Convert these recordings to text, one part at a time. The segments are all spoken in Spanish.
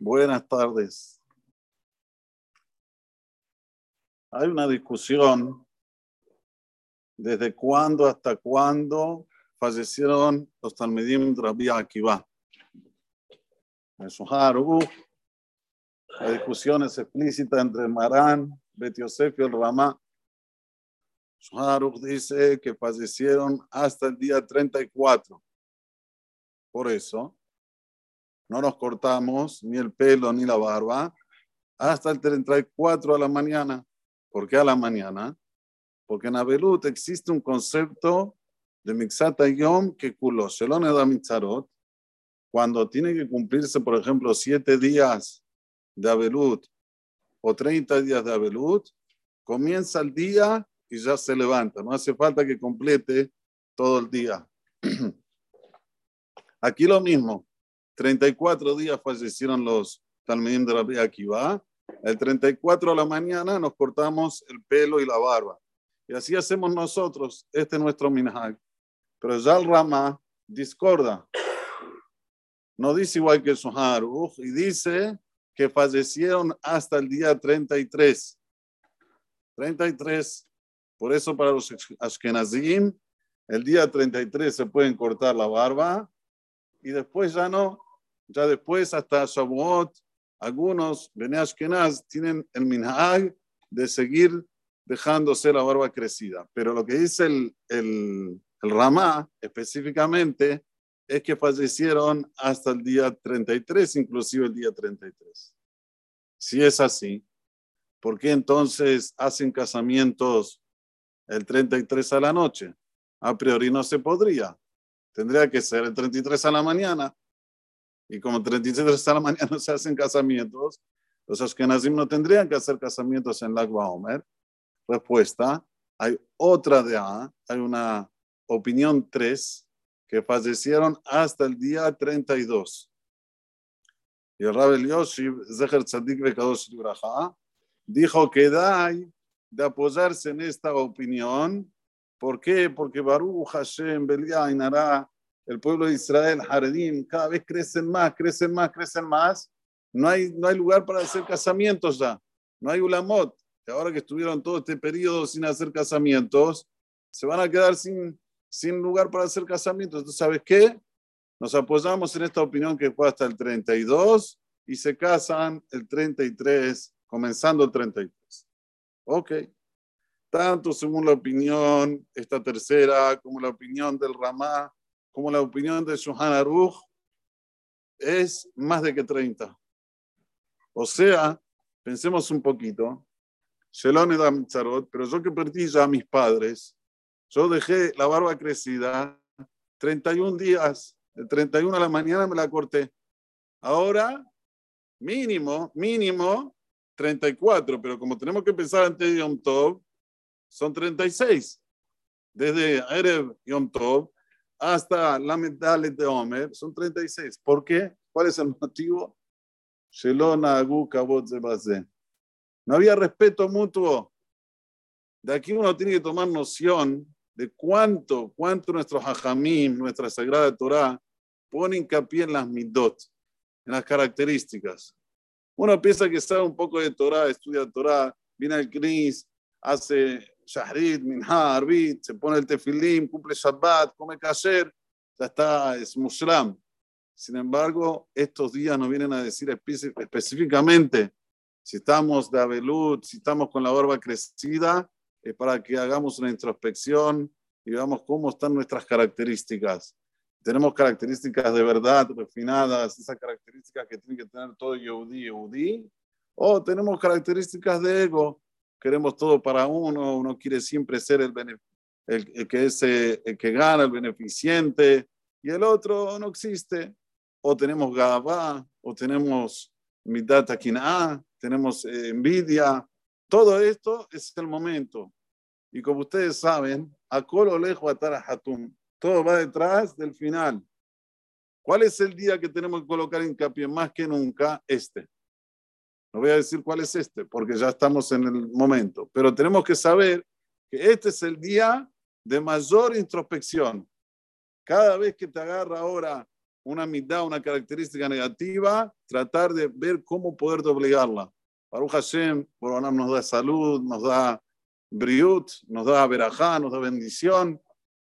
Buenas tardes. Hay una discusión desde cuándo hasta cuándo fallecieron los Talmidim de Rabbi Akiva. En Suharu, la discusión es explícita entre Marán, Bet Yosef y el Ramá. Suharu dice que fallecieron hasta el día 34. Por eso, no nos cortamos ni el pelo ni la barba hasta el 34 a la mañana. ¿Por qué a la mañana? Porque en Abelut existe un concepto de Mixata Yom que culo, Shelone da Mitzarot, cuando tiene que cumplirse, por ejemplo, siete días de Abelut o 30 días de Abelut, comienza el día y ya se levanta. No hace falta que complete todo el día. Aquí lo mismo. 34 días fallecieron los Talmidim de Rabbi Akiva. El 34 a la mañana nos cortamos el pelo y la barba. Y así hacemos nosotros. Este es nuestro minhag. Pero ya el Rama discorda. No dice igual que Suhar. Y dice que fallecieron hasta el día 33. 33. Por eso para los Ashkenazim, el día 33 se pueden cortar la barba y después ya no. Ya después, hasta Shavuot, algunos Bene Ashkenaz tienen el minhag de seguir dejándose la barba crecida. Pero lo que dice el, el, el Ramá específicamente es que fallecieron hasta el día 33, inclusive el día 33. Si es así, ¿por qué entonces hacen casamientos el 33 a la noche? A priori no se podría. Tendría que ser el 33 a la mañana. Y como 33 a la mañana se hacen casamientos, los Ashkenazim no tendrían que hacer casamientos en Lag Omer. Respuesta, hay otra de A, hay una opinión 3 que fallecieron hasta el día 32. Y el Rabel Yoshiv, Zecher Tzadik Bekadosh dijo que da de apoyarse en esta opinión. ¿Por qué? Porque Baruch Hashem, Belia, Inara, el pueblo de Israel, Haredim, cada vez crecen más, crecen más, crecen más. No hay, no hay lugar para hacer casamientos ya. No hay ulamot. Que ahora que estuvieron todo este periodo sin hacer casamientos, se van a quedar sin, sin lugar para hacer casamientos. ¿Tú sabes qué? Nos apoyamos en esta opinión que fue hasta el 32 y se casan el 33, comenzando el 33. Ok. Tanto según la opinión, esta tercera, como la opinión del Ramá, como la opinión de Shohan Aruch, es más de que 30. O sea, pensemos un poquito. Shelon pero yo que perdí ya a mis padres, yo dejé la barba crecida 31 días, el 31 a la mañana me la corté. Ahora, mínimo, mínimo 34, pero como tenemos que empezar antes de Yom Tov, son 36. Desde Erev Yom Tov hasta la medalla de Homer son 36. ¿Por qué? ¿Cuál es el motivo? No había respeto mutuo. De aquí uno tiene que tomar noción de cuánto, cuánto nuestro hajamim, nuestra sagrada Torah, pone hincapié en las midot, en las características. Uno piensa que sabe un poco de Torah, estudia Torah, viene al Knis, hace Shahrid, Minha, Arbit, se pone el tefilim, cumple Shabbat, come kasher, ya está, es muslim. Sin embargo, estos días nos vienen a decir específicamente si estamos de abelut, si estamos con la barba crecida, es para que hagamos una introspección y veamos cómo están nuestras características. Tenemos características de verdad refinadas, esas características que tiene que tener todo Yehudi, Yehudi, o tenemos características de ego, queremos todo para uno, uno quiere siempre ser el, el, que, es, eh, el que gana, el beneficiente, y el otro no existe. O tenemos Gabá, o tenemos mitad taquina, tenemos eh, envidia. Todo esto es el momento. Y como ustedes saben, a Colo Lejo Atara Hatum, todo va detrás del final. ¿Cuál es el día que tenemos que colocar hincapié más que nunca? Este. No voy a decir cuál es este, porque ya estamos en el momento, pero tenemos que saber que este es el día de mayor introspección. Cada vez que te agarra ahora una mitad, una característica negativa, tratar de ver cómo poder doblegarla. Baruch Hashem, nos da salud, nos da briut, nos da verajá, nos da bendición.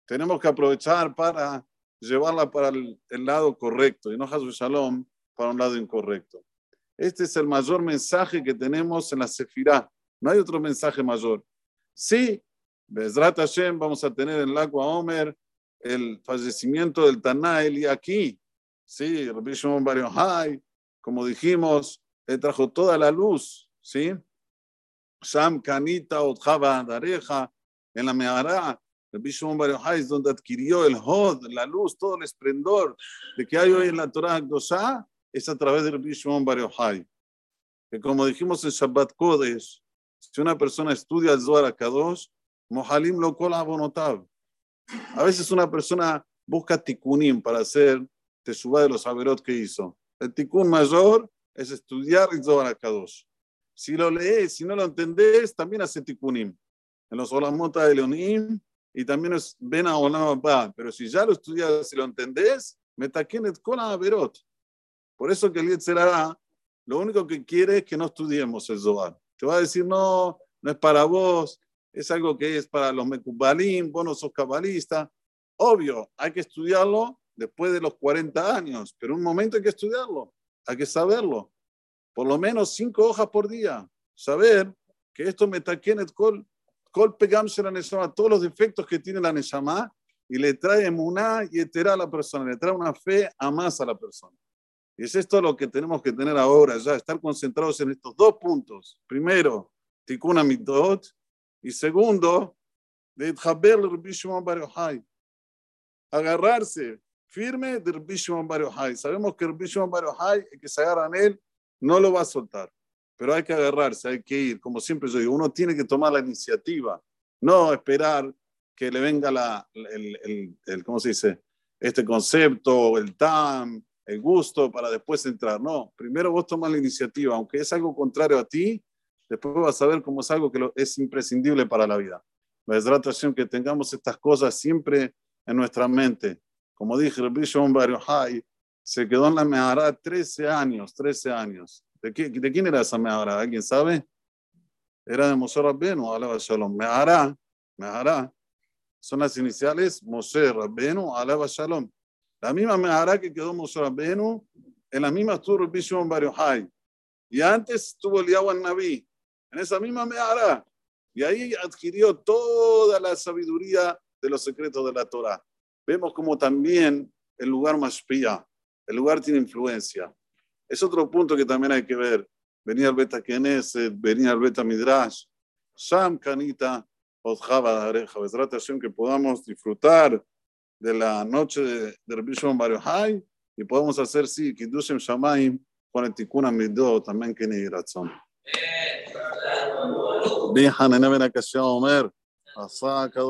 Tenemos que aprovechar para llevarla para el, lado correcto y no Hazu Shalom para un lado incorrecto. Este es el mayor mensaje que tenemos en la Sefirá. No hay otro mensaje mayor. Sí, Bezrat Hashem vamos a tener en Lagua Omer el fallecimiento del y aquí, sí, Rabbi Shimon Bar como dijimos, le trajo toda la luz, sí. Sham Kanita Otjaba Dareja, en la Mehará, Rabbi Shimon Bar es donde adquirió el Hod, la luz, todo el esplendor de que hay hoy en la Torah Akdosha, es a través de Rabbi Shimon Bar Que como dijimos en Shabbat Kodesh, si una persona estudia el Zohar Kadosh, Mohalim lo kol abonotav. A veces una persona busca tikunim para hacer teshuva de los averot que hizo. El tikun mayor es estudiar el Zohar Kadosh. Si lo lees, si no lo entendés, también hace tikunim. En los olamota de Leonim y también es ven a olam Pero si ya lo estudias, si lo entendés, metakenet kol averot. Por eso que el Yetzerara lo único que quiere es que no estudiemos el Zohar. Te va a decir, no, no es para vos, es algo que es para los Mekubalim, vos no sos cabalista. Obvio, hay que estudiarlo después de los 40 años, pero un momento hay que estudiarlo, hay que saberlo. Por lo menos cinco hojas por día. Saber que esto me taquenet col, col pegamse la nesama, todos los defectos que tiene la nesama y le trae emuná y etera a la persona, le trae una fe a más a la persona. Es esto lo que tenemos que tener ahora, ya, estar concentrados en estos dos puntos. Primero, tikuna mitot, y segundo, de Agarrarse firme de Rabbi Shimon Sabemos que Rabbi Shimon el que se agarra en él, no lo va a soltar. Pero hay que agarrarse, hay que ir. Como siempre yo digo, uno tiene que tomar la iniciativa, no esperar que le venga la, el, el, el ¿cómo se dice? Este concepto, el TAM, el gusto para después entrar. No, primero vos tomas la iniciativa, aunque es algo contrario a ti, después vas a ver cómo es algo que es imprescindible para la vida. La que tengamos estas cosas siempre en nuestra mente. Como dije, el Bishon Hay se quedó en la Mehara 13 años, 13 años. ¿De, ¿De, quién era esa Mehara? ¿Alguien sabe? Era de Moshe Rabbenu, alaba Shalom. Mehara, Mehara, son las iniciales Moshe Rabbenu, alaba Shalom. La misma Mehara que quedó Moshe Rabbenu, en la misma estuvo el Bishon Hay. Y antes estuvo el Yahuan Naví en esa misma Mehara. Y ahí adquirió toda la sabiduría de los secretos de la Torah. Vemos como también el lugar más pía, el lugar tiene influencia. Es otro punto que también hay que ver. Venía al Beta Knesset, venía al Beta Midrash, Sham Kanita, Ojaba Areja, que podamos disfrutar de la noche de, de Rabbi Shimon Bar y podemos hacer, sí, Kiddushim Shamaim con el Tikkun Amidó, también que ni razón. Bien, Hanené Ben Akashia Omer, Asa